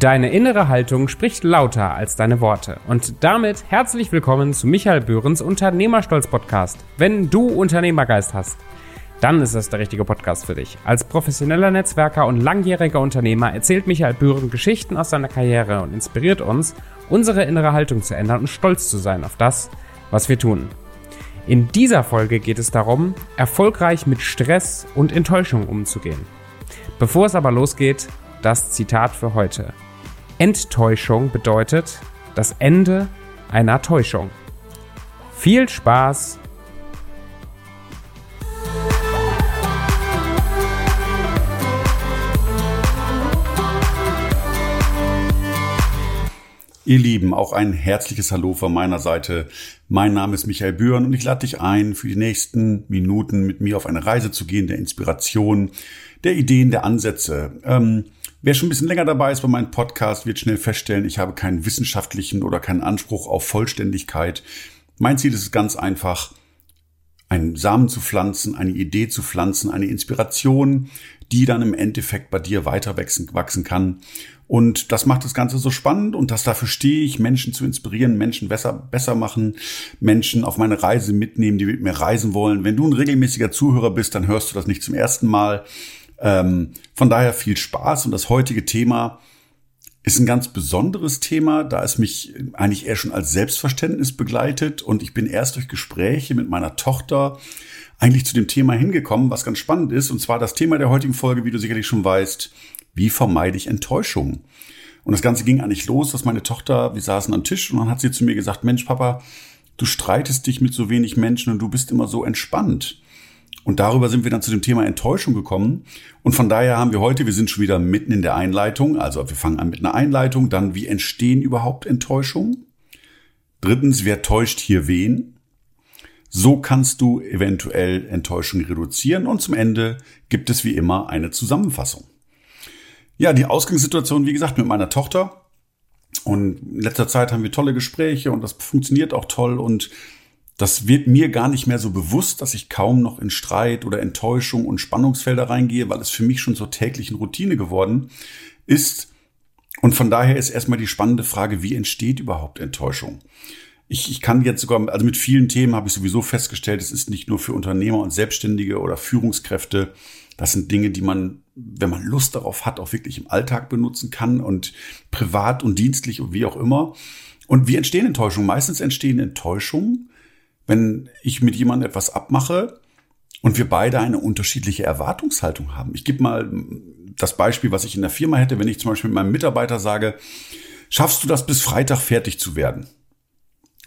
Deine innere Haltung spricht lauter als deine Worte. Und damit herzlich willkommen zu Michael Böhrens Unternehmerstolz Podcast. Wenn du Unternehmergeist hast, dann ist das der richtige Podcast für dich. Als professioneller Netzwerker und langjähriger Unternehmer erzählt Michael Bühren Geschichten aus seiner Karriere und inspiriert uns, unsere innere Haltung zu ändern und stolz zu sein auf das, was wir tun. In dieser Folge geht es darum, erfolgreich mit Stress und Enttäuschung umzugehen. Bevor es aber losgeht, das Zitat für heute. Enttäuschung bedeutet das Ende einer Täuschung. Viel Spaß! Ihr Lieben, auch ein herzliches Hallo von meiner Seite. Mein Name ist Michael Bühren und ich lade dich ein, für die nächsten Minuten mit mir auf eine Reise zu gehen, der Inspiration, der Ideen, der Ansätze. Ähm, Wer schon ein bisschen länger dabei ist bei meinem Podcast, wird schnell feststellen, ich habe keinen wissenschaftlichen oder keinen Anspruch auf Vollständigkeit. Mein Ziel ist es ganz einfach, einen Samen zu pflanzen, eine Idee zu pflanzen, eine Inspiration, die dann im Endeffekt bei dir weiter wachsen, kann. Und das macht das Ganze so spannend und das dafür stehe ich, Menschen zu inspirieren, Menschen besser, besser machen, Menschen auf meine Reise mitnehmen, die mit mir reisen wollen. Wenn du ein regelmäßiger Zuhörer bist, dann hörst du das nicht zum ersten Mal. Ähm, von daher viel Spaß und das heutige Thema ist ein ganz besonderes Thema, da es mich eigentlich eher schon als Selbstverständnis begleitet und ich bin erst durch Gespräche mit meiner Tochter eigentlich zu dem Thema hingekommen, was ganz spannend ist. Und zwar das Thema der heutigen Folge, wie du sicherlich schon weißt, wie vermeide ich Enttäuschung? Und das Ganze ging eigentlich los, dass meine Tochter, wir saßen am Tisch und dann hat sie zu mir gesagt, Mensch, Papa, du streitest dich mit so wenig Menschen und du bist immer so entspannt. Und darüber sind wir dann zu dem Thema Enttäuschung gekommen. Und von daher haben wir heute, wir sind schon wieder mitten in der Einleitung. Also wir fangen an mit einer Einleitung. Dann, wie entstehen überhaupt Enttäuschungen? Drittens, wer täuscht hier wen? So kannst du eventuell Enttäuschung reduzieren. Und zum Ende gibt es wie immer eine Zusammenfassung. Ja, die Ausgangssituation, wie gesagt, mit meiner Tochter. Und in letzter Zeit haben wir tolle Gespräche und das funktioniert auch toll. Und das wird mir gar nicht mehr so bewusst, dass ich kaum noch in Streit oder Enttäuschung und Spannungsfelder reingehe, weil es für mich schon zur täglichen Routine geworden ist. Und von daher ist erstmal die spannende Frage, wie entsteht überhaupt Enttäuschung? Ich, ich kann jetzt sogar, also mit vielen Themen habe ich sowieso festgestellt, es ist nicht nur für Unternehmer und Selbstständige oder Führungskräfte. Das sind Dinge, die man, wenn man Lust darauf hat, auch wirklich im Alltag benutzen kann und privat und dienstlich und wie auch immer. Und wie entstehen Enttäuschungen? Meistens entstehen Enttäuschungen, wenn ich mit jemandem etwas abmache und wir beide eine unterschiedliche Erwartungshaltung haben. Ich gebe mal das Beispiel, was ich in der Firma hätte, wenn ich zum Beispiel mit meinem Mitarbeiter sage, schaffst du das bis Freitag fertig zu werden?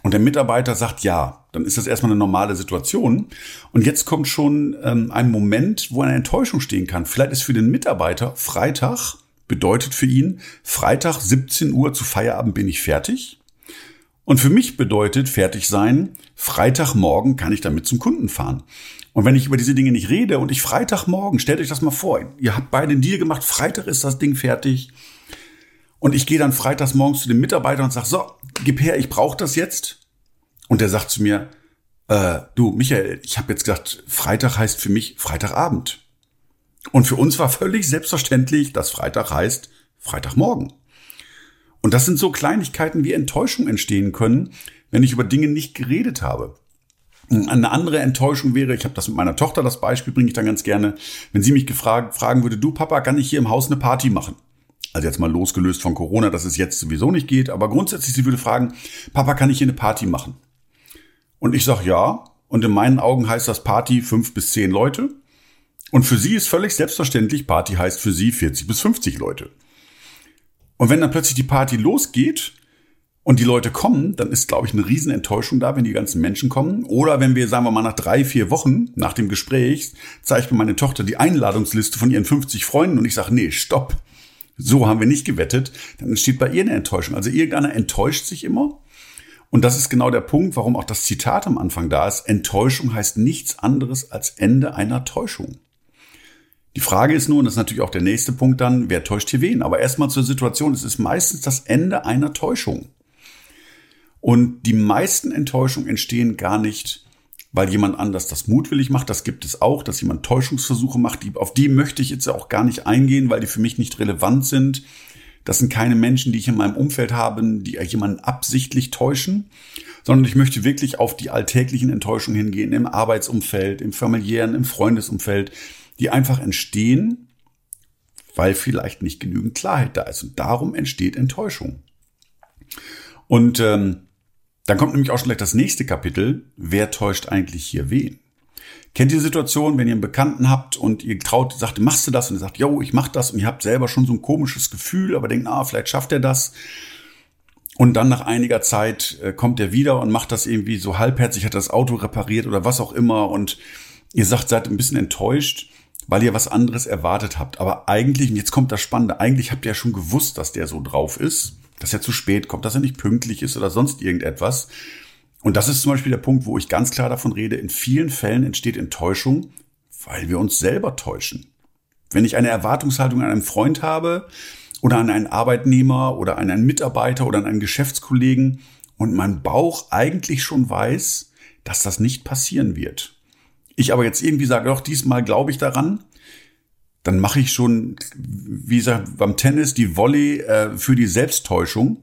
Und der Mitarbeiter sagt ja, dann ist das erstmal eine normale Situation. Und jetzt kommt schon ähm, ein Moment, wo eine Enttäuschung stehen kann. Vielleicht ist für den Mitarbeiter Freitag bedeutet für ihn, Freitag 17 Uhr zu Feierabend bin ich fertig. Und für mich bedeutet fertig sein, Freitagmorgen kann ich damit zum Kunden fahren. Und wenn ich über diese Dinge nicht rede und ich Freitagmorgen, stellt euch das mal vor, ihr habt beide einen Deal gemacht, Freitag ist das Ding fertig. Und ich gehe dann freitags morgens zu dem Mitarbeiter und sage, so, gib her, ich brauche das jetzt. Und der sagt zu mir, äh, du, Michael, ich habe jetzt gesagt, Freitag heißt für mich Freitagabend. Und für uns war völlig selbstverständlich, dass Freitag heißt Freitagmorgen. Und das sind so Kleinigkeiten, wie Enttäuschung entstehen können, wenn ich über Dinge nicht geredet habe. Eine andere Enttäuschung wäre, ich habe das mit meiner Tochter, das Beispiel bringe ich dann ganz gerne, wenn sie mich gefragt, fragen würde, du Papa, kann ich hier im Haus eine Party machen? Also jetzt mal losgelöst von Corona, dass es jetzt sowieso nicht geht, aber grundsätzlich, sie würde fragen, Papa, kann ich hier eine Party machen? Und ich sage ja, und in meinen Augen heißt das Party fünf bis zehn Leute. Und für sie ist völlig selbstverständlich, Party heißt für sie 40 bis 50 Leute. Und wenn dann plötzlich die Party losgeht und die Leute kommen, dann ist, glaube ich, eine Riesenenttäuschung da, wenn die ganzen Menschen kommen. Oder wenn wir, sagen wir mal, nach drei, vier Wochen nach dem Gespräch zeigt mir meine Tochter die Einladungsliste von ihren 50 Freunden und ich sage, nee, stopp. So haben wir nicht gewettet. Dann entsteht bei ihr eine Enttäuschung. Also irgendeiner enttäuscht sich immer. Und das ist genau der Punkt, warum auch das Zitat am Anfang da ist. Enttäuschung heißt nichts anderes als Ende einer Täuschung. Die Frage ist nun, das ist natürlich auch der nächste Punkt dann, wer täuscht hier wen? Aber erstmal zur Situation, es ist meistens das Ende einer Täuschung. Und die meisten Enttäuschungen entstehen gar nicht, weil jemand anders das mutwillig macht. Das gibt es auch, dass jemand Täuschungsversuche macht. Die, auf die möchte ich jetzt auch gar nicht eingehen, weil die für mich nicht relevant sind. Das sind keine Menschen, die ich in meinem Umfeld habe, die jemanden absichtlich täuschen, sondern ich möchte wirklich auf die alltäglichen Enttäuschungen hingehen, im Arbeitsumfeld, im familiären, im Freundesumfeld, die einfach entstehen, weil vielleicht nicht genügend Klarheit da ist. Und darum entsteht Enttäuschung. Und ähm, dann kommt nämlich auch schon gleich das nächste Kapitel. Wer täuscht eigentlich hier wen? Kennt ihr die Situation, wenn ihr einen Bekannten habt und ihr traut, sagt, machst du das? Und er sagt, yo, ich mach das. Und ihr habt selber schon so ein komisches Gefühl, aber denkt, ah, vielleicht schafft er das. Und dann nach einiger Zeit äh, kommt er wieder und macht das irgendwie so halbherzig, hat das Auto repariert oder was auch immer. Und ihr sagt, seid ein bisschen enttäuscht, weil ihr was anderes erwartet habt. Aber eigentlich, und jetzt kommt das Spannende, eigentlich habt ihr ja schon gewusst, dass der so drauf ist, dass er zu spät kommt, dass er nicht pünktlich ist oder sonst irgendetwas. Und das ist zum Beispiel der Punkt, wo ich ganz klar davon rede, in vielen Fällen entsteht Enttäuschung, weil wir uns selber täuschen. Wenn ich eine Erwartungshaltung an einen Freund habe oder an einen Arbeitnehmer oder an einen Mitarbeiter oder an einen Geschäftskollegen und mein Bauch eigentlich schon weiß, dass das nicht passieren wird. Ich aber jetzt irgendwie sage, doch, diesmal glaube ich daran, dann mache ich schon, wie gesagt, beim Tennis die Volley äh, für die Selbsttäuschung.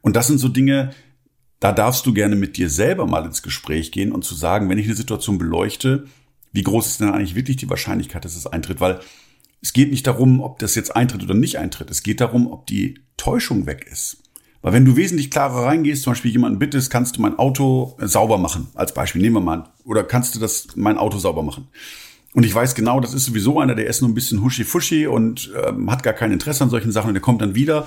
Und das sind so Dinge, da darfst du gerne mit dir selber mal ins Gespräch gehen und zu sagen, wenn ich eine Situation beleuchte, wie groß ist denn eigentlich wirklich die Wahrscheinlichkeit, dass es eintritt? Weil es geht nicht darum, ob das jetzt eintritt oder nicht eintritt. Es geht darum, ob die Täuschung weg ist. Weil wenn du wesentlich klarer reingehst, zum Beispiel jemanden bittest, kannst du mein Auto äh, sauber machen, als Beispiel, nehmen wir mal, oder kannst du das, mein Auto sauber machen? Und ich weiß genau, das ist sowieso einer, der ist nur ein bisschen huschi-fuschi und ähm, hat gar kein Interesse an solchen Sachen und der kommt dann wieder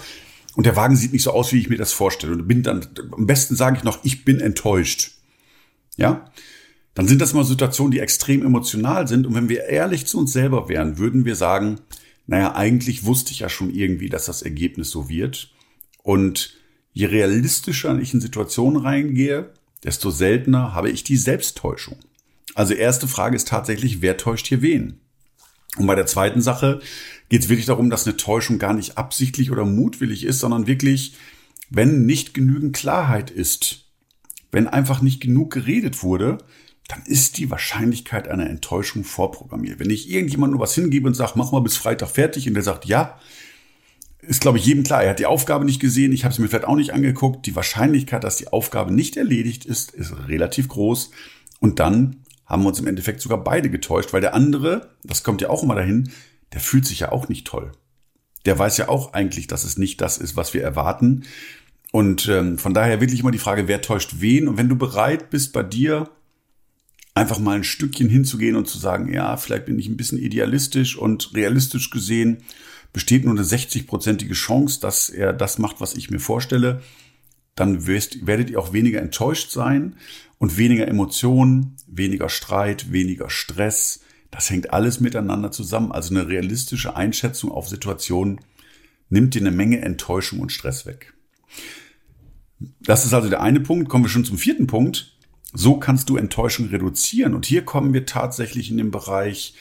und der Wagen sieht nicht so aus, wie ich mir das vorstelle. Und bin dann, am besten sage ich noch, ich bin enttäuscht. Ja? Dann sind das mal Situationen, die extrem emotional sind. Und wenn wir ehrlich zu uns selber wären, würden wir sagen, naja, eigentlich wusste ich ja schon irgendwie, dass das Ergebnis so wird. Und je realistischer ich in Situationen reingehe, desto seltener habe ich die Selbsttäuschung. Also erste Frage ist tatsächlich, wer täuscht hier wen? Und bei der zweiten Sache geht es wirklich darum, dass eine Täuschung gar nicht absichtlich oder mutwillig ist, sondern wirklich, wenn nicht genügend Klarheit ist, wenn einfach nicht genug geredet wurde, dann ist die Wahrscheinlichkeit einer Enttäuschung vorprogrammiert. Wenn ich irgendjemand nur was hingebe und sage, mach mal bis Freitag fertig und der sagt, ja, ist, glaube ich, jedem klar, er hat die Aufgabe nicht gesehen, ich habe es mir vielleicht auch nicht angeguckt. Die Wahrscheinlichkeit, dass die Aufgabe nicht erledigt ist, ist relativ groß. Und dann haben wir uns im Endeffekt sogar beide getäuscht, weil der andere, das kommt ja auch immer dahin, der fühlt sich ja auch nicht toll. Der weiß ja auch eigentlich, dass es nicht das ist, was wir erwarten. Und ähm, von daher wirklich immer die Frage, wer täuscht wen? Und wenn du bereit bist, bei dir einfach mal ein Stückchen hinzugehen und zu sagen, ja, vielleicht bin ich ein bisschen idealistisch und realistisch gesehen besteht nur eine 60-prozentige Chance, dass er das macht, was ich mir vorstelle, dann wirst, werdet ihr auch weniger enttäuscht sein und weniger Emotionen, weniger Streit, weniger Stress. Das hängt alles miteinander zusammen. Also eine realistische Einschätzung auf Situationen nimmt dir eine Menge Enttäuschung und Stress weg. Das ist also der eine Punkt. Kommen wir schon zum vierten Punkt. So kannst du Enttäuschung reduzieren. Und hier kommen wir tatsächlich in den Bereich,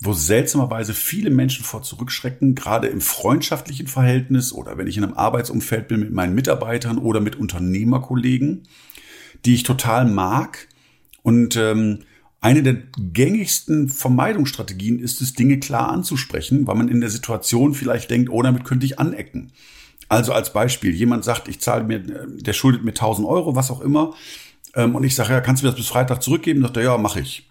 wo seltsamerweise viele Menschen vor zurückschrecken, gerade im freundschaftlichen Verhältnis oder wenn ich in einem Arbeitsumfeld bin mit meinen Mitarbeitern oder mit Unternehmerkollegen die ich total mag. Und ähm, eine der gängigsten Vermeidungsstrategien ist es, Dinge klar anzusprechen, weil man in der Situation vielleicht denkt, oh, damit könnte ich anecken. Also als Beispiel, jemand sagt, ich zahle mir, der schuldet mir 1000 Euro, was auch immer. Ähm, und ich sage, ja, kannst du mir das bis Freitag zurückgeben? Sagt er, ja, mache ich.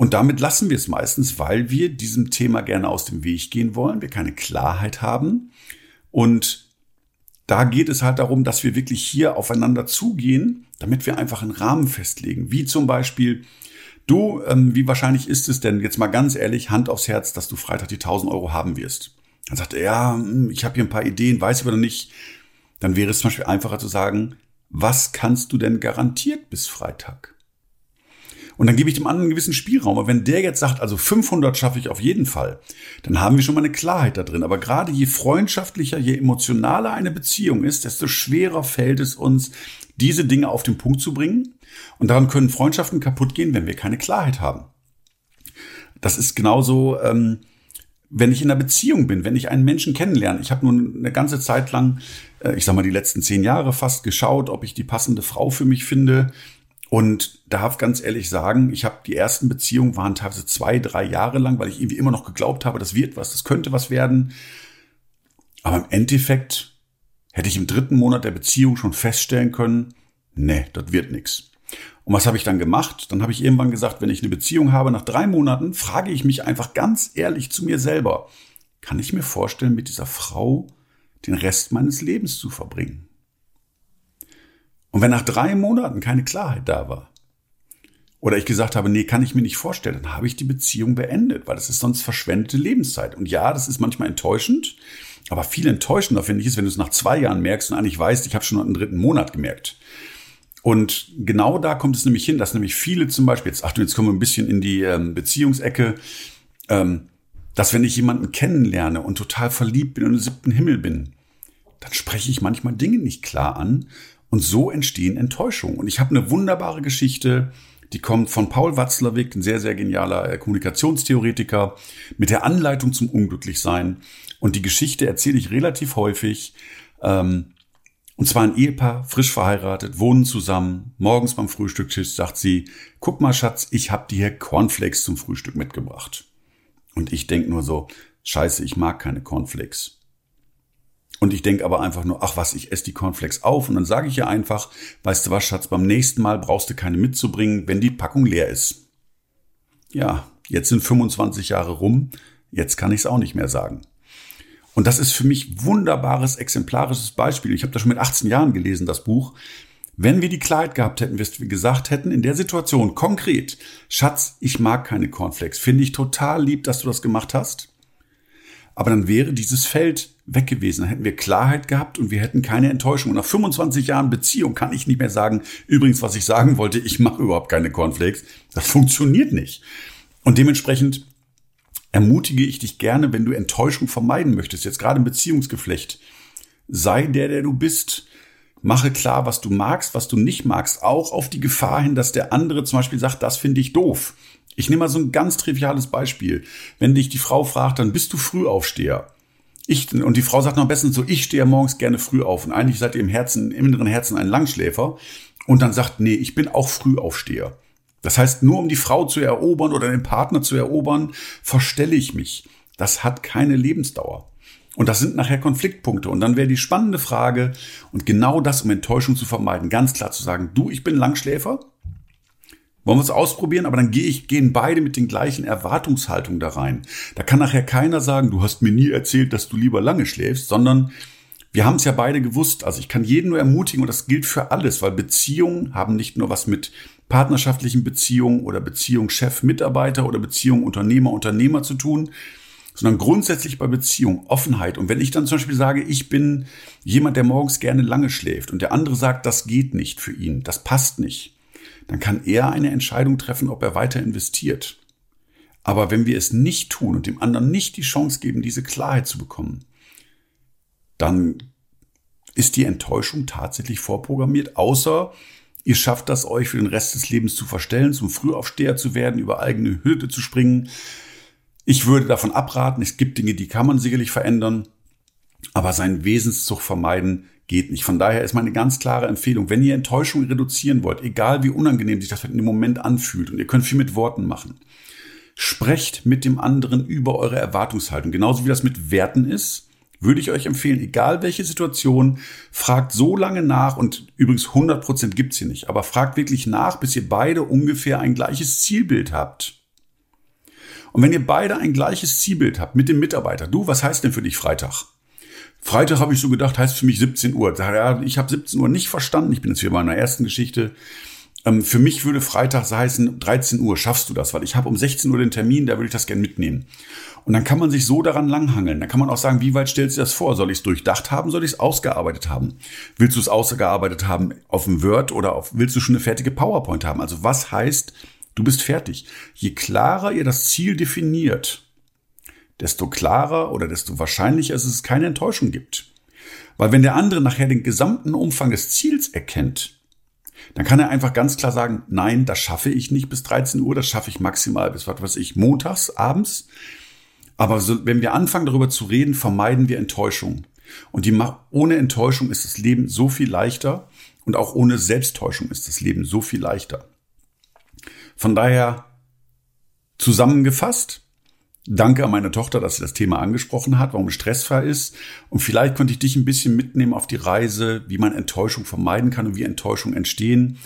Und damit lassen wir es meistens, weil wir diesem Thema gerne aus dem Weg gehen wollen, wir keine Klarheit haben und da geht es halt darum, dass wir wirklich hier aufeinander zugehen, damit wir einfach einen Rahmen festlegen. Wie zum Beispiel, du, ähm, wie wahrscheinlich ist es denn, jetzt mal ganz ehrlich, Hand aufs Herz, dass du Freitag die 1000 Euro haben wirst? Dann sagt er, ja, hm, ich habe hier ein paar Ideen, weiß ich aber noch nicht. Dann wäre es zum Beispiel einfacher zu sagen, was kannst du denn garantiert bis Freitag? Und dann gebe ich dem anderen einen gewissen Spielraum. Aber wenn der jetzt sagt, also 500 schaffe ich auf jeden Fall, dann haben wir schon mal eine Klarheit da drin. Aber gerade je freundschaftlicher, je emotionaler eine Beziehung ist, desto schwerer fällt es uns, diese Dinge auf den Punkt zu bringen. Und daran können Freundschaften kaputt gehen, wenn wir keine Klarheit haben. Das ist genauso, ähm, wenn ich in einer Beziehung bin, wenn ich einen Menschen kennenlerne. Ich habe nun eine ganze Zeit lang, äh, ich sag mal die letzten zehn Jahre fast geschaut, ob ich die passende Frau für mich finde. Und darf ganz ehrlich sagen, ich habe die ersten Beziehungen waren teilweise zwei, drei Jahre lang, weil ich irgendwie immer noch geglaubt habe, das wird was, das könnte was werden. Aber im Endeffekt hätte ich im dritten Monat der Beziehung schon feststellen können, nee, das wird nix. Und was habe ich dann gemacht? Dann habe ich irgendwann gesagt, wenn ich eine Beziehung habe, nach drei Monaten frage ich mich einfach ganz ehrlich zu mir selber, kann ich mir vorstellen, mit dieser Frau den Rest meines Lebens zu verbringen? Und wenn nach drei Monaten keine Klarheit da war, oder ich gesagt habe, nee, kann ich mir nicht vorstellen, dann habe ich die Beziehung beendet, weil das ist sonst verschwendete Lebenszeit. Und ja, das ist manchmal enttäuschend, aber viel enttäuschender finde ich es, wenn du es nach zwei Jahren merkst und eigentlich weißt, ich habe schon einen dritten Monat gemerkt. Und genau da kommt es nämlich hin, dass nämlich viele zum Beispiel, jetzt Achtung, jetzt kommen wir ein bisschen in die ähm, Beziehungsecke, ähm, dass wenn ich jemanden kennenlerne und total verliebt bin und im siebten Himmel bin, dann spreche ich manchmal Dinge nicht klar an und so entstehen Enttäuschungen. Und ich habe eine wunderbare Geschichte, die kommt von Paul Watzlawick, ein sehr, sehr genialer äh, Kommunikationstheoretiker, mit der Anleitung zum Unglücklichsein. Und die Geschichte erzähle ich relativ häufig. Ähm, und zwar ein Ehepaar, frisch verheiratet, wohnen zusammen. Morgens beim Frühstückstisch sagt sie, guck mal Schatz, ich hab dir hier Cornflakes zum Frühstück mitgebracht. Und ich denk nur so, scheiße, ich mag keine Cornflakes. Und ich denke aber einfach nur, ach was, ich esse die Cornflakes auf und dann sage ich ihr einfach, weißt du was, Schatz, beim nächsten Mal brauchst du keine mitzubringen, wenn die Packung leer ist. Ja, jetzt sind 25 Jahre rum, jetzt kann ich es auch nicht mehr sagen. Und das ist für mich wunderbares, exemplarisches Beispiel. Ich habe das schon mit 18 Jahren gelesen, das Buch. Wenn wir die Klarheit gehabt hätten, wir gesagt hätten, in der Situation konkret, Schatz, ich mag keine Cornflakes, finde ich total lieb, dass du das gemacht hast. Aber dann wäre dieses Feld weg gewesen. Dann hätten wir Klarheit gehabt und wir hätten keine Enttäuschung. Und nach 25 Jahren Beziehung kann ich nicht mehr sagen, übrigens, was ich sagen wollte, ich mache überhaupt keine Cornflakes. Das funktioniert nicht. Und dementsprechend ermutige ich dich gerne, wenn du Enttäuschung vermeiden möchtest, jetzt gerade im Beziehungsgeflecht, sei der, der du bist. Mache klar, was du magst, was du nicht magst, auch auf die Gefahr hin, dass der andere zum Beispiel sagt, das finde ich doof. Ich nehme mal so ein ganz triviales Beispiel. Wenn dich die Frau fragt, dann bist du Frühaufsteher. Ich, und die Frau sagt noch am besten so, ich stehe morgens gerne früh auf. Und eigentlich seid ihr im Herzen, im inneren Herzen ein Langschläfer. Und dann sagt, nee, ich bin auch Frühaufsteher. Das heißt, nur um die Frau zu erobern oder den Partner zu erobern, verstelle ich mich. Das hat keine Lebensdauer. Und das sind nachher Konfliktpunkte. Und dann wäre die spannende Frage, und genau das, um Enttäuschung zu vermeiden, ganz klar zu sagen, du, ich bin Langschläfer, wollen wir es ausprobieren, aber dann gehe ich, gehen beide mit den gleichen Erwartungshaltungen da rein. Da kann nachher keiner sagen, du hast mir nie erzählt, dass du lieber lange schläfst, sondern wir haben es ja beide gewusst. Also ich kann jeden nur ermutigen und das gilt für alles, weil Beziehungen haben nicht nur was mit partnerschaftlichen Beziehungen oder Beziehung Chef-Mitarbeiter oder Beziehung Unternehmer-Unternehmer zu tun, sondern grundsätzlich bei Beziehung Offenheit. Und wenn ich dann zum Beispiel sage, ich bin jemand, der morgens gerne lange schläft und der andere sagt, das geht nicht für ihn, das passt nicht, dann kann er eine Entscheidung treffen, ob er weiter investiert. Aber wenn wir es nicht tun und dem anderen nicht die Chance geben, diese Klarheit zu bekommen, dann ist die Enttäuschung tatsächlich vorprogrammiert, außer ihr schafft das euch für den Rest des Lebens zu verstellen, zum Frühaufsteher zu werden, über eigene Hürde zu springen. Ich würde davon abraten, es gibt Dinge, die kann man sicherlich verändern, aber seinen Wesenszug vermeiden geht nicht. Von daher ist meine ganz klare Empfehlung, wenn ihr Enttäuschung reduzieren wollt, egal wie unangenehm sich das in dem Moment anfühlt, und ihr könnt viel mit Worten machen, sprecht mit dem anderen über eure Erwartungshaltung. Genauso wie das mit Werten ist, würde ich euch empfehlen, egal welche Situation, fragt so lange nach und übrigens 100 Prozent gibt's hier nicht, aber fragt wirklich nach, bis ihr beide ungefähr ein gleiches Zielbild habt. Und wenn ihr beide ein gleiches Zielbild habt mit dem Mitarbeiter, du, was heißt denn für dich Freitag? Freitag habe ich so gedacht, heißt für mich 17 Uhr. Ich habe 17 Uhr nicht verstanden. Ich bin jetzt wieder bei meiner ersten Geschichte. Ähm, für mich würde Freitag heißen 13 Uhr. Schaffst du das? Weil ich habe um 16 Uhr den Termin, da würde ich das gerne mitnehmen. Und dann kann man sich so daran langhangeln. Dann kann man auch sagen, wie weit stellst du das vor? Soll ich es durchdacht haben? Soll ich es ausgearbeitet haben? Willst du es ausgearbeitet haben auf dem Word oder auf, willst du schon eine fertige PowerPoint haben? Also was heißt, du bist fertig? Je klarer ihr das Ziel definiert, desto klarer oder desto wahrscheinlicher ist es, keine Enttäuschung gibt. Weil wenn der andere nachher den gesamten Umfang des Ziels erkennt, dann kann er einfach ganz klar sagen, nein, das schaffe ich nicht bis 13 Uhr, das schaffe ich maximal bis, was weiß ich, montags, abends. Aber so, wenn wir anfangen darüber zu reden, vermeiden wir Enttäuschung. Und die, ohne Enttäuschung ist das Leben so viel leichter und auch ohne Selbsttäuschung ist das Leben so viel leichter. Von daher zusammengefasst, Danke an meine Tochter, dass sie das Thema angesprochen hat, warum es stressfrei ist. Und vielleicht konnte ich dich ein bisschen mitnehmen auf die Reise, wie man Enttäuschung vermeiden kann und wie Enttäuschung entstehen.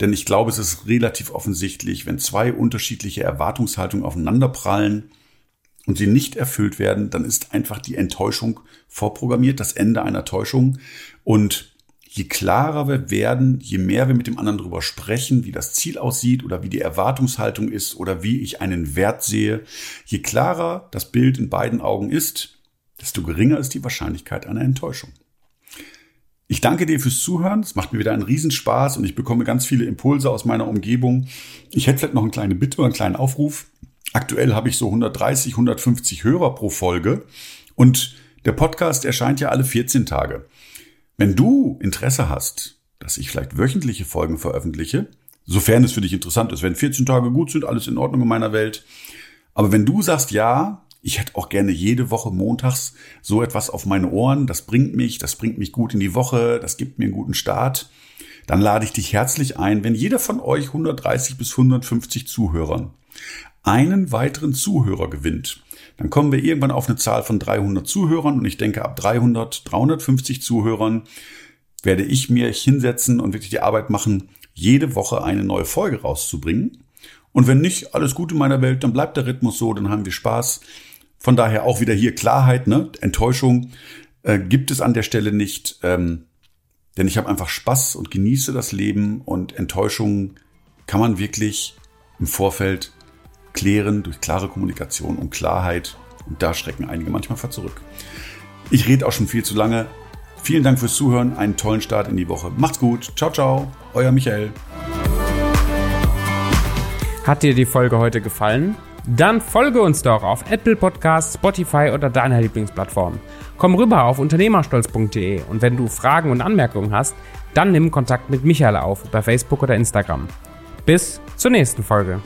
Denn ich glaube, es ist relativ offensichtlich, wenn zwei unterschiedliche Erwartungshaltungen aufeinanderprallen und sie nicht erfüllt werden, dann ist einfach die Enttäuschung vorprogrammiert, das Ende einer Täuschung. Und je klarer wir werden, je mehr wir mit dem anderen darüber sprechen, wie das Ziel aussieht oder wie die Erwartungshaltung ist oder wie ich einen Wert sehe, je klarer das Bild in beiden Augen ist, desto geringer ist die Wahrscheinlichkeit einer Enttäuschung. Ich danke dir fürs Zuhören. Es macht mir wieder einen Riesenspaß und ich bekomme ganz viele Impulse aus meiner Umgebung. Ich hätte vielleicht noch eine kleine Bitte oder einen kleinen Aufruf. Aktuell habe ich so 130, 150 Hörer pro Folge und der Podcast erscheint ja alle 14 Tage. Wenn du Interesse hast, dass ich vielleicht wöchentliche Folgen veröffentliche, sofern es für dich interessant ist, wenn 14 Tage gut sind, alles in Ordnung in meiner Welt. Aber wenn du sagst, ja, ich hätte auch gerne jede Woche montags so etwas auf meine Ohren, das bringt mich, das bringt mich gut in die Woche, das gibt mir einen guten Start, dann lade ich dich herzlich ein, wenn jeder von euch 130 bis 150 Zuhörern einen weiteren Zuhörer gewinnt, dann kommen wir irgendwann auf eine Zahl von 300 Zuhörern und ich denke, ab 300, 350 Zuhörern werde ich mir hinsetzen und wirklich die Arbeit machen, jede Woche eine neue Folge rauszubringen. Und wenn nicht, alles gut in meiner Welt, dann bleibt der Rhythmus so, dann haben wir Spaß. Von daher auch wieder hier Klarheit, ne? Enttäuschung äh, gibt es an der Stelle nicht, ähm, denn ich habe einfach Spaß und genieße das Leben und Enttäuschung kann man wirklich im Vorfeld klären durch klare Kommunikation und Klarheit. Und da schrecken einige manchmal vor zurück. Ich rede auch schon viel zu lange. Vielen Dank fürs Zuhören, einen tollen Start in die Woche. Macht's gut. Ciao, ciao. Euer Michael. Hat dir die Folge heute gefallen? Dann folge uns doch auf Apple Podcasts, Spotify oder deiner Lieblingsplattform. Komm rüber auf unternehmerstolz.de und wenn du Fragen und Anmerkungen hast, dann nimm Kontakt mit Michael auf bei Facebook oder Instagram. Bis zur nächsten Folge.